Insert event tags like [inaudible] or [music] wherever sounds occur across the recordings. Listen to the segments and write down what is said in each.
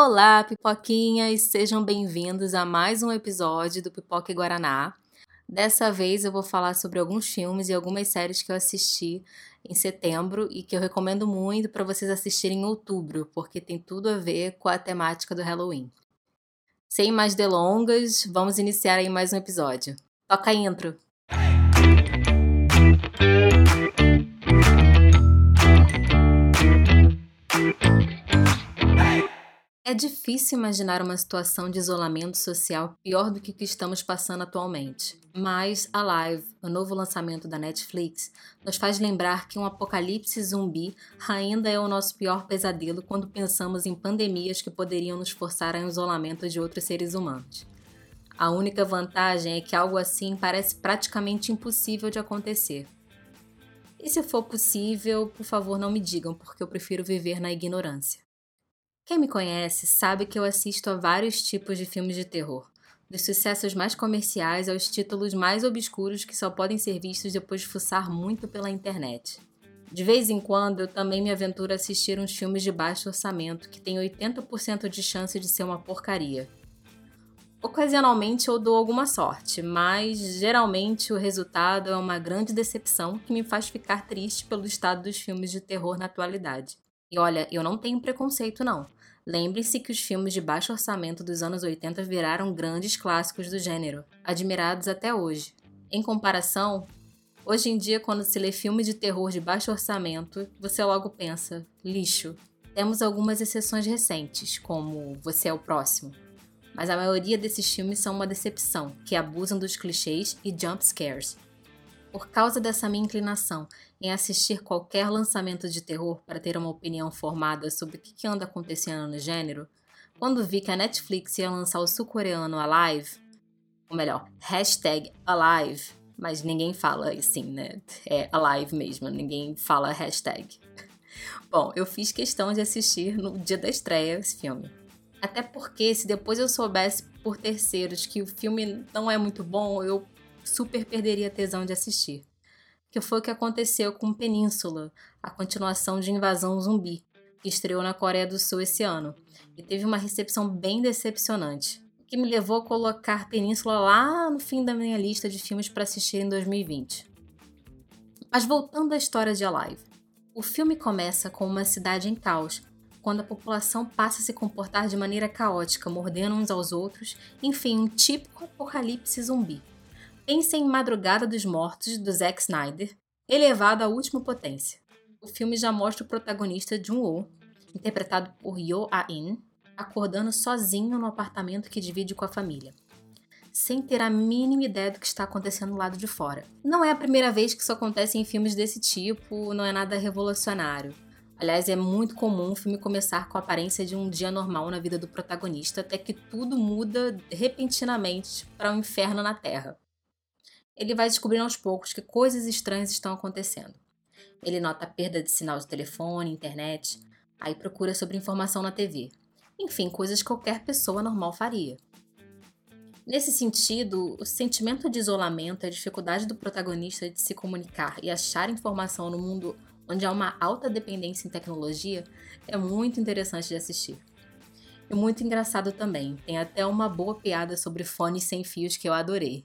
Olá, pipoquinhas! Sejam bem-vindos a mais um episódio do Pipoca Guaraná. Dessa vez eu vou falar sobre alguns filmes e algumas séries que eu assisti em setembro e que eu recomendo muito para vocês assistirem em outubro, porque tem tudo a ver com a temática do Halloween. Sem mais delongas, vamos iniciar aí mais um episódio. Toca a intro! É difícil imaginar uma situação de isolamento social pior do que o que estamos passando atualmente. Mas Alive, o novo lançamento da Netflix, nos faz lembrar que um apocalipse zumbi ainda é o nosso pior pesadelo quando pensamos em pandemias que poderiam nos forçar ao isolamento de outros seres humanos. A única vantagem é que algo assim parece praticamente impossível de acontecer. E se for possível, por favor, não me digam, porque eu prefiro viver na ignorância. Quem me conhece sabe que eu assisto a vários tipos de filmes de terror, dos sucessos mais comerciais aos títulos mais obscuros que só podem ser vistos depois de fuçar muito pela internet. De vez em quando, eu também me aventuro a assistir uns filmes de baixo orçamento que têm 80% de chance de ser uma porcaria. Ocasionalmente eu dou alguma sorte, mas geralmente o resultado é uma grande decepção que me faz ficar triste pelo estado dos filmes de terror na atualidade. E olha, eu não tenho preconceito não. Lembre-se que os filmes de baixo orçamento dos anos 80 viraram grandes clássicos do gênero, admirados até hoje. Em comparação, hoje em dia, quando se lê filme de terror de baixo orçamento, você logo pensa: lixo. Temos algumas exceções recentes, como Você é o Próximo, mas a maioria desses filmes são uma decepção, que abusam dos clichês e jump scares. Por causa dessa minha inclinação em assistir qualquer lançamento de terror para ter uma opinião formada sobre o que anda acontecendo no gênero, quando vi que a Netflix ia lançar o sul-coreano Alive, ou melhor, hashtag Alive, mas ninguém fala assim, né? É Alive mesmo, ninguém fala hashtag. Bom, eu fiz questão de assistir no dia da estreia esse filme. Até porque, se depois eu soubesse por terceiros que o filme não é muito bom, eu super perderia a tesão de assistir. Que foi o que aconteceu com Península, a continuação de Invasão Zumbi, que estreou na Coreia do Sul esse ano, e teve uma recepção bem decepcionante, o que me levou a colocar Península lá no fim da minha lista de filmes para assistir em 2020. Mas voltando à história de Alive. O filme começa com uma cidade em caos, quando a população passa a se comportar de maneira caótica, mordendo uns aos outros, enfim, um típico apocalipse zumbi. Pense em Madrugada dos Mortos, do Zack Snyder, elevado à última potência. O filme já mostra o protagonista Jun-woo, interpretado por Yo A-in, acordando sozinho no apartamento que divide com a família, sem ter a mínima ideia do que está acontecendo do lado de fora. Não é a primeira vez que isso acontece em filmes desse tipo, não é nada revolucionário. Aliás, é muito comum o filme começar com a aparência de um dia normal na vida do protagonista, até que tudo muda repentinamente para um inferno na Terra ele vai descobrindo aos poucos que coisas estranhas estão acontecendo. Ele nota a perda de sinal de telefone, internet, aí procura sobre informação na TV. Enfim, coisas que qualquer pessoa normal faria. Nesse sentido, o sentimento de isolamento, a dificuldade do protagonista de se comunicar e achar informação no mundo onde há uma alta dependência em tecnologia é muito interessante de assistir. E muito engraçado também, tem até uma boa piada sobre fones sem fios que eu adorei.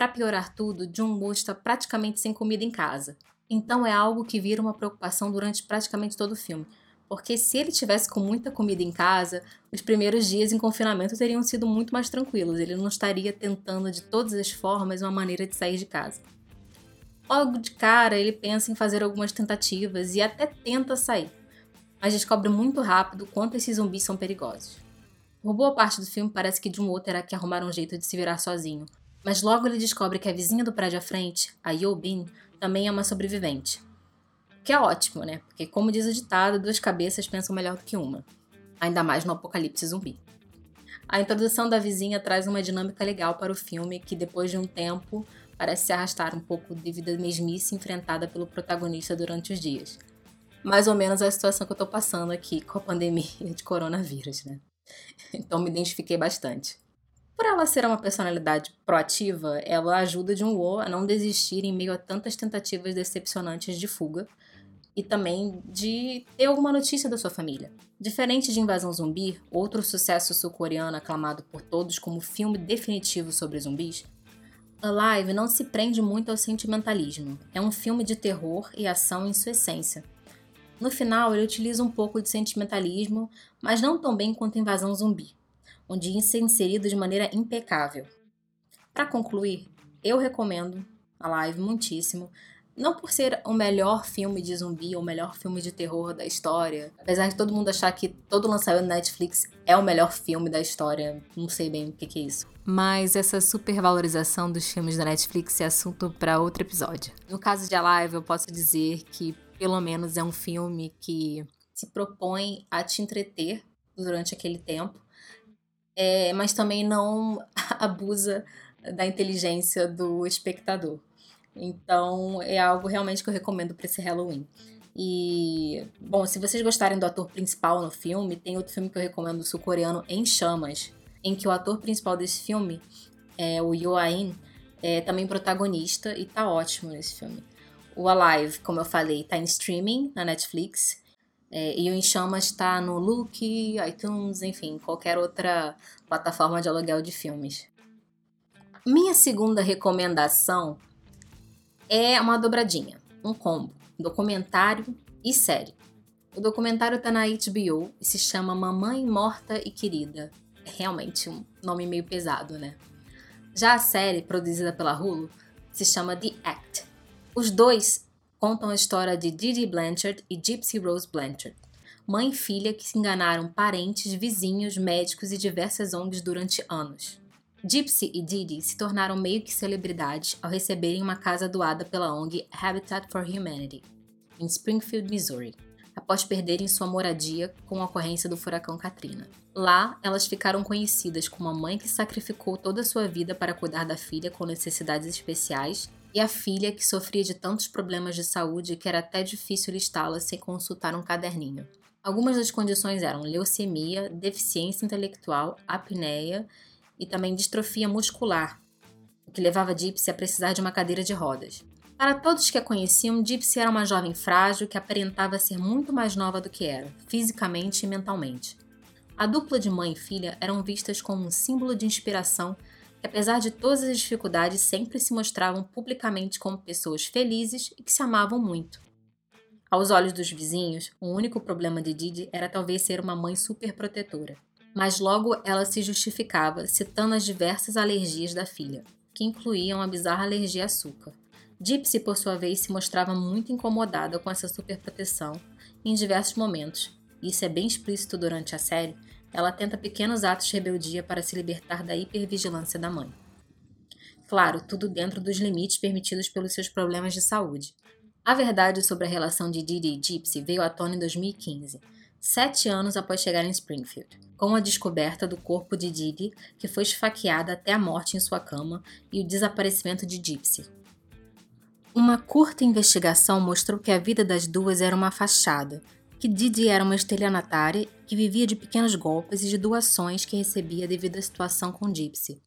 Para piorar tudo, Jung-woo está praticamente sem comida em casa. Então é algo que vira uma preocupação durante praticamente todo o filme. Porque se ele tivesse com muita comida em casa, os primeiros dias em confinamento teriam sido muito mais tranquilos. Ele não estaria tentando de todas as formas uma maneira de sair de casa. Logo de cara, ele pensa em fazer algumas tentativas e até tenta sair, mas descobre muito rápido quanto esses zumbis são perigosos. Por boa parte do filme parece que Jun-woo terá que arrumar um jeito de se virar sozinho, mas logo ele descobre que a vizinha do prédio à frente, a Yobin, também é uma sobrevivente. Que é ótimo, né? Porque, como diz o ditado, duas cabeças pensam melhor do que uma. Ainda mais no apocalipse zumbi. A introdução da vizinha traz uma dinâmica legal para o filme que, depois de um tempo, parece se arrastar um pouco devido à mesmice enfrentada pelo protagonista durante os dias. Mais ou menos a situação que eu tô passando aqui com a pandemia de coronavírus, né? [laughs] Então me identifiquei bastante. Por ela ser uma personalidade proativa, ela ajuda Jun-woo a não desistir em meio a tantas tentativas decepcionantes de fuga. e também de ter alguma notícia da sua família. Diferente de Invasão Zumbi, outro sucesso sul-coreano aclamado por todos como filme definitivo sobre zumbis, Alive não se prende muito ao sentimentalismo. É um filme de terror e ação em sua essência. No final, ele utiliza um pouco de sentimentalismo, mas não tão bem quanto Invasão Zumbi, onde isso é inserido de maneira impecável. Para concluir, eu recomendo Alive muitíssimo, não por ser o melhor filme de zumbi ou o melhor filme de terror da história. Apesar de todo mundo achar que todo lançamento da Netflix é o melhor filme da história, não sei bem o que, que é isso. Mas essa supervalorização dos filmes da Netflix é assunto para outro episódio. No caso de Alive, eu posso dizer que pelo menos é um filme que se propõe a te entreter durante aquele tempo, é, mas também não [laughs] abusa da inteligência do espectador. Então é algo realmente que eu recomendo para esse Halloween. E, bom, se vocês gostarem do ator principal no filme, tem outro filme que eu recomendo, sul-coreano, Em Chamas, em que o ator principal desse filme, é o Yoo In, é também protagonista e tá ótimo nesse filme. O Alive, como eu falei, tá em streaming na Netflix. É, e o Em Chamas tá no Look, iTunes, enfim, qualquer outra plataforma de aluguel de filmes. Minha segunda recomendação é uma dobradinha, um combo, documentário e série. O documentário tá na HBO e se chama Mamãe Morta e Querida. É realmente um nome meio pesado, né? Já a série, produzida pela Hulu, se chama The Act. Os dois contam a história de Didi Blanchard e Gypsy Rose Blanchard, mãe e filha que se enganaram parentes, vizinhos, médicos e diversas ONGs durante anos. Gypsy e Didi se tornaram meio que celebridades ao receberem uma casa doada pela ONG Habitat for Humanity, em Springfield, Missouri, após perderem sua moradia com a ocorrência do furacão Katrina. Lá, elas ficaram conhecidas como a mãe que sacrificou toda a sua vida para cuidar da filha com necessidades especiais e a filha que sofria de tantos problemas de saúde que era até difícil listá-la sem consultar um caderninho. Algumas das condições eram leucemia, deficiência intelectual, apneia e também distrofia muscular, o que levava Gypsy a precisar de uma cadeira de rodas. Para todos que a conheciam, Gypsy era uma jovem frágil que aparentava ser muito mais nova do que era, fisicamente e mentalmente. A dupla de mãe e filha eram vistas como um símbolo de inspiração que, apesar de todas as dificuldades, sempre se mostravam publicamente como pessoas felizes e que se amavam muito. Aos olhos dos vizinhos, o único problema de Didi era talvez ser uma mãe superprotetora mas logo ela se justificava, citando as diversas alergias da filha, que incluíam a bizarra alergia a açúcar. Gypsy, por sua vez, se mostrava muito incomodada com essa superproteção em diversos momentos, isso é bem explícito durante a série. Ela tenta pequenos atos de rebeldia para se libertar da hipervigilância da mãe. Claro, tudo dentro dos limites permitidos pelos seus problemas de saúde. A verdade sobre a relação de Didi e Gypsy veio à tona em 2015, sete anos após chegar em Springfield com a descoberta do corpo de Didi, que foi esfaqueada até a morte em sua cama, e o desaparecimento de Gypsy. Uma curta investigação mostrou que a vida das duas era uma fachada, que Didi era uma estelionatária que vivia de pequenos golpes e de doações que recebia devido à situação com Gypsy,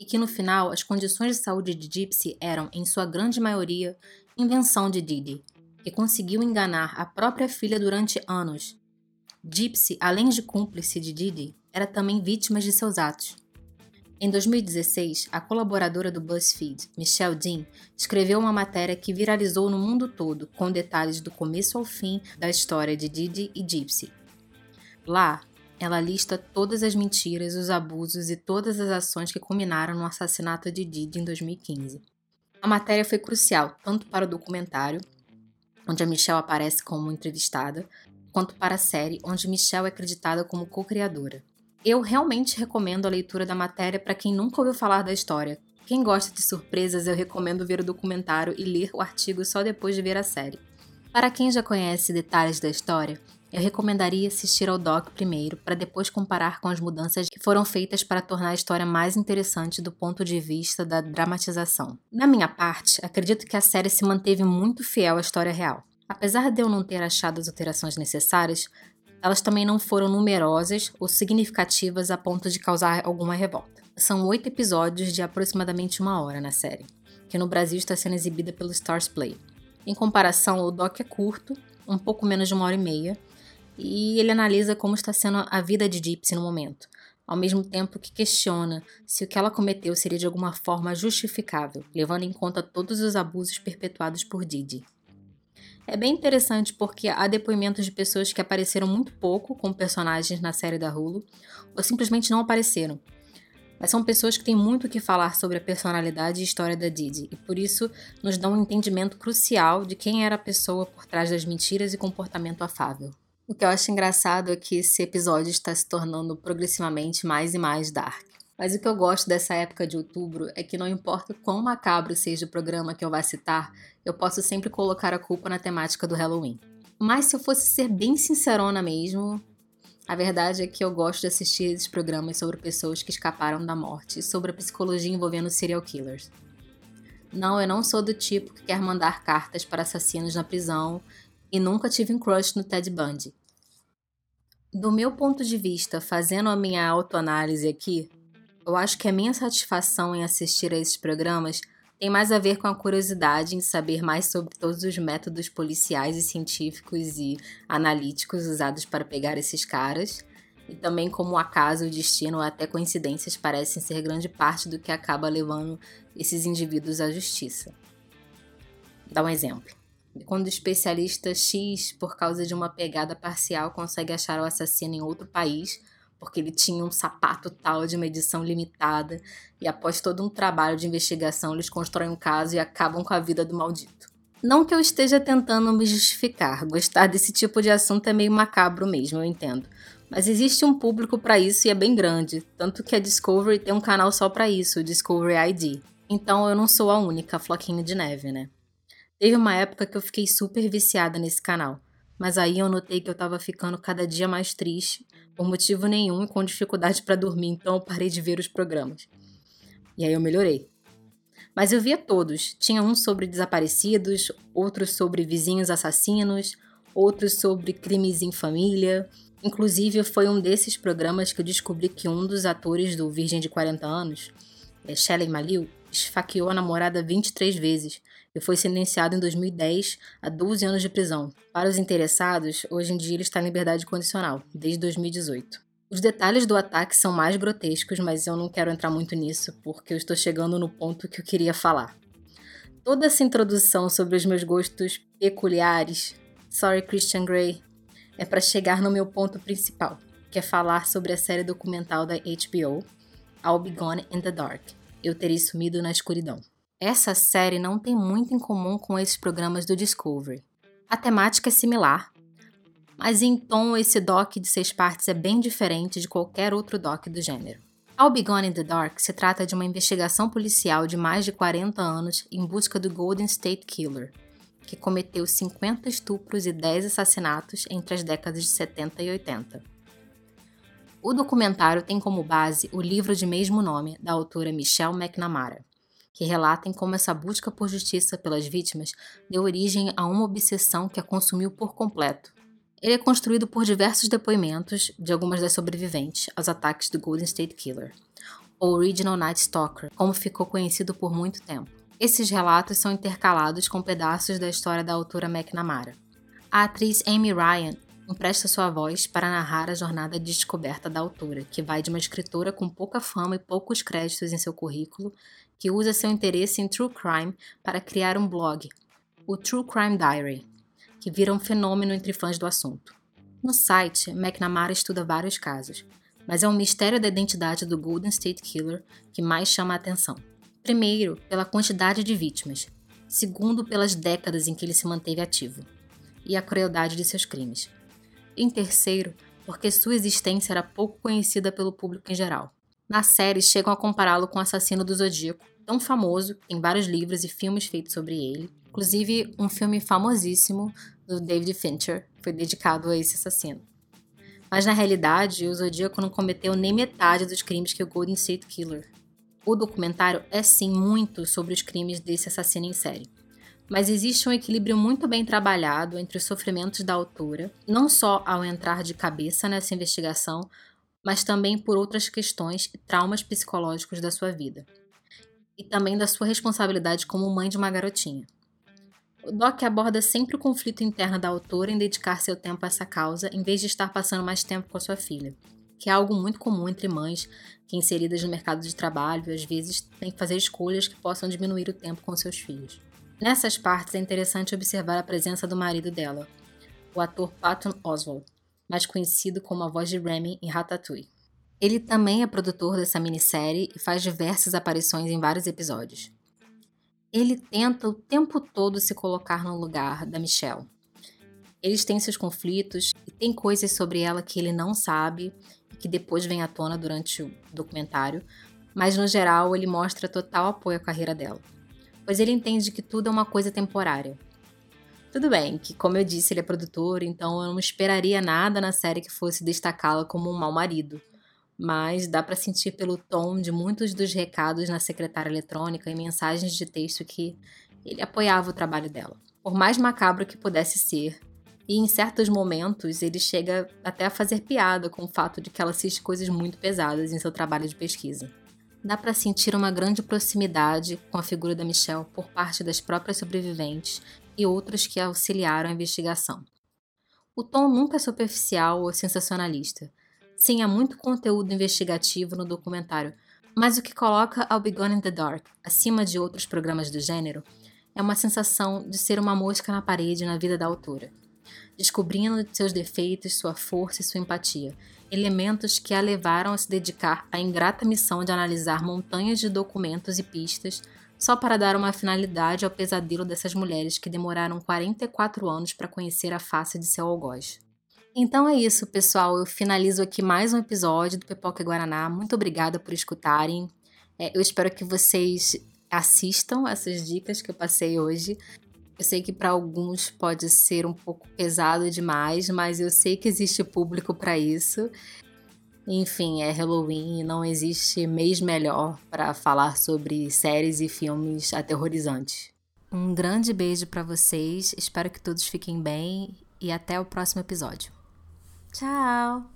e que no final as condições de saúde de Gypsy eram, em sua grande maioria, invenção de Didi, que conseguiu enganar a própria filha durante anos Gypsy, além de cúmplice de Didi, era também vítima de seus atos. Em 2016, a colaboradora do BuzzFeed, Michelle Dean, escreveu uma matéria que viralizou no mundo todo, com detalhes do começo ao fim da história de Didi e Gypsy. Lá, ela lista todas as mentiras, os abusos e todas as ações que culminaram no assassinato de Didi em 2015. A matéria foi crucial tanto para o documentário, onde a Michelle aparece como entrevistada, quanto para a série, onde Michelle é acreditada como co-criadora. Eu realmente recomendo a leitura da matéria para quem nunca ouviu falar da história. Quem gosta de surpresas, eu recomendo ver o documentário e ler o artigo só depois de ver a série. Para quem já conhece detalhes da história, eu recomendaria assistir ao doc primeiro, para depois comparar com as mudanças que foram feitas para tornar a história mais interessante do ponto de vista da dramatização. Na minha parte, acredito que a série se manteve muito fiel à história real. Apesar de eu não ter achado as alterações necessárias, elas também não foram numerosas ou significativas a ponto de causar alguma revolta. São oito episódios de aproximadamente uma hora na série, que no Brasil está sendo exibida pelo Stars Play. Em comparação, o doc é curto, um pouco menos de uma hora e meia, e ele analisa como está sendo a vida de Gypsy no momento, ao mesmo tempo que questiona se o que ela cometeu seria de alguma forma justificável, levando em conta todos os abusos perpetuados por Didi. É bem interessante porque há depoimentos de pessoas que apareceram muito pouco como personagens na série da Hulu, ou simplesmente não apareceram. Mas são pessoas que têm muito o que falar sobre a personalidade e história da Didi, e por isso nos dão um entendimento crucial de quem era a pessoa por trás das mentiras e comportamento afável. O que eu acho engraçado é que esse episódio está se tornando progressivamente mais e mais dark. Mas o que eu gosto dessa época de outubro é que não importa quão macabro seja o programa que eu vá citar, eu posso sempre colocar a culpa na temática do Halloween. Mas se eu fosse ser bem sincerona mesmo, a verdade é que eu gosto de assistir esses programas sobre pessoas que escaparam da morte e sobre a psicologia envolvendo serial killers. Não, eu não sou do tipo que quer mandar cartas para assassinos na prisão e nunca tive um crush no Ted Bundy. Do meu ponto de vista, fazendo a minha autoanálise aqui, eu acho que a minha satisfação em assistir a esses programas tem mais a ver com a curiosidade em saber mais sobre todos os métodos policiais e científicos e analíticos usados para pegar esses caras, e também como o acaso, o destino ou até coincidências parecem ser grande parte do que acaba levando esses indivíduos à justiça. Dá um exemplo. Quando o especialista X, por causa de uma pegada parcial, consegue achar o assassino em outro país, porque ele tinha um sapato tal de uma edição limitada, e após todo um trabalho de investigação, eles constroem um caso e acabam com a vida do maldito. Não que eu esteja tentando me justificar, gostar desse tipo de assunto é meio macabro mesmo, eu entendo. Mas existe um público para isso e é bem grande, tanto que a Discovery tem um canal só para isso, o Discovery ID. Então eu não sou a única floquinha de neve, né? Teve uma época que eu fiquei super viciada nesse canal, mas aí eu notei que eu tava ficando cada dia mais triste por motivo nenhum e com dificuldade para dormir, então parei de ver os programas. E aí eu melhorei. Mas eu via todos. Tinha um sobre desaparecidos, outro sobre vizinhos assassinos, outro sobre crimes em família. Inclusive, foi um desses programas que eu descobri que um dos atores do Virgem de 40 anos, é Shelley Malil, esfaqueou a namorada 23 vezes e foi sentenciado em 2010 a 12 anos de prisão. Para os interessados, hoje em dia ele está em liberdade condicional, desde 2018. Os detalhes do ataque são mais grotescos, mas eu não quero entrar muito nisso, porque eu estou chegando no ponto que eu queria falar. Toda essa introdução sobre os meus gostos peculiares, sorry Christian Grey, é para chegar no meu ponto principal, que é falar sobre a série documental da HBO, I'll Be Gone in the Dark. Eu terei sumido na escuridão. Essa série não tem muito em comum com esses programas do Discovery. A temática é similar, mas em tom esse doc de seis partes é bem diferente de qualquer outro doc do gênero. All Gone in the Dark se trata de uma investigação policial de mais de 40 anos em busca do Golden State Killer, que cometeu 50 estupros e 10 assassinatos entre as décadas de 70 e 80. O documentário tem como base o livro de mesmo nome da autora Michelle McNamara que relatem como essa busca por justiça pelas vítimas deu origem a uma obsessão que a consumiu por completo. Ele é construído por diversos depoimentos de algumas das sobreviventes aos ataques do Golden State Killer, ou Original Night Stalker, como ficou conhecido por muito tempo. Esses relatos são intercalados com pedaços da história da autora McNamara. A atriz Amy Ryan empresta sua voz para narrar a jornada de descoberta da autora, que vai de uma escritora com pouca fama e poucos créditos em seu currículo que usa seu interesse em true crime para criar um blog, o True Crime Diary, que vira um fenômeno entre fãs do assunto. No site, McNamara estuda vários casos, mas é o mistério da identidade do Golden State Killer que mais chama a atenção. Primeiro, pela quantidade de vítimas. Segundo, pelas décadas em que ele se manteve ativo. E a crueldade de seus crimes. Em terceiro, porque sua existência era pouco conhecida pelo público em geral. Na série, chegam a compará-lo com o assassino do Zodíaco, tão famoso, tem vários livros e filmes feitos sobre ele. Inclusive, um filme famosíssimo do David Fincher foi dedicado a esse assassino. Mas na realidade, o Zodíaco não cometeu nem metade dos crimes que o Golden State Killer. O documentário é sim muito sobre os crimes desse assassino em série. Mas existe um equilíbrio muito bem trabalhado entre os sofrimentos da autora, não só ao entrar de cabeça nessa investigação, mas também por outras questões e traumas psicológicos da sua vida e também da sua responsabilidade como mãe de uma garotinha. O Doc aborda sempre o conflito interno da autora em dedicar seu tempo a essa causa, em vez de estar passando mais tempo com a sua filha, que é algo muito comum entre mães que, inseridas no mercado de trabalho, às vezes têm que fazer escolhas que possam diminuir o tempo com seus filhos. Nessas partes é interessante observar a presença do marido dela, o ator Patton Oswalt, mais conhecido como a voz de Remy em Ratatouille. Ele também é produtor dessa minissérie e faz diversas aparições em vários episódios. Ele tenta o tempo todo se colocar no lugar da Michelle. Eles têm seus conflitos e tem coisas sobre ela que ele não sabe e que depois vem à tona durante o documentário, mas no geral ele mostra total apoio à carreira dela, pois ele entende que tudo é uma coisa temporária. Tudo bem, que como eu disse, ele é produtor, então eu não esperaria nada na série que fosse destacá-la como um mau marido mas dá para sentir pelo tom de muitos dos recados na secretária eletrônica e mensagens de texto que ele apoiava o trabalho dela. Por mais macabro que pudesse ser, e em certos momentos ele chega até a fazer piada com o fato de que ela assiste coisas muito pesadas em seu trabalho de pesquisa. Dá para sentir uma grande proximidade com a figura da Michelle por parte das próprias sobreviventes e outros que auxiliaram a investigação. O tom nunca é superficial ou sensacionalista, Sim, há muito conteúdo investigativo no documentário, mas o que coloca I'll Be Gone in the Dark acima de outros programas do gênero é uma sensação de ser uma mosca na parede na vida da autora, descobrindo seus defeitos, sua força e sua empatia, elementos que a levaram a se dedicar à ingrata missão de analisar montanhas de documentos e pistas só para dar uma finalidade ao pesadelo dessas mulheres que demoraram 44 anos para conhecer a face de seu algoz. Então é isso, pessoal. Eu finalizo aqui mais um episódio do Pipoca Guaraná. Muito obrigada por escutarem. É, eu espero que vocês assistam essas dicas que eu passei hoje. Eu sei que para alguns pode ser um pouco pesado demais, mas eu sei que existe público para isso. Enfim, é Halloween e não existe mês melhor para falar sobre séries e filmes aterrorizantes. Um grande beijo para vocês, espero que todos fiquem bem e até o próximo episódio. Tchau!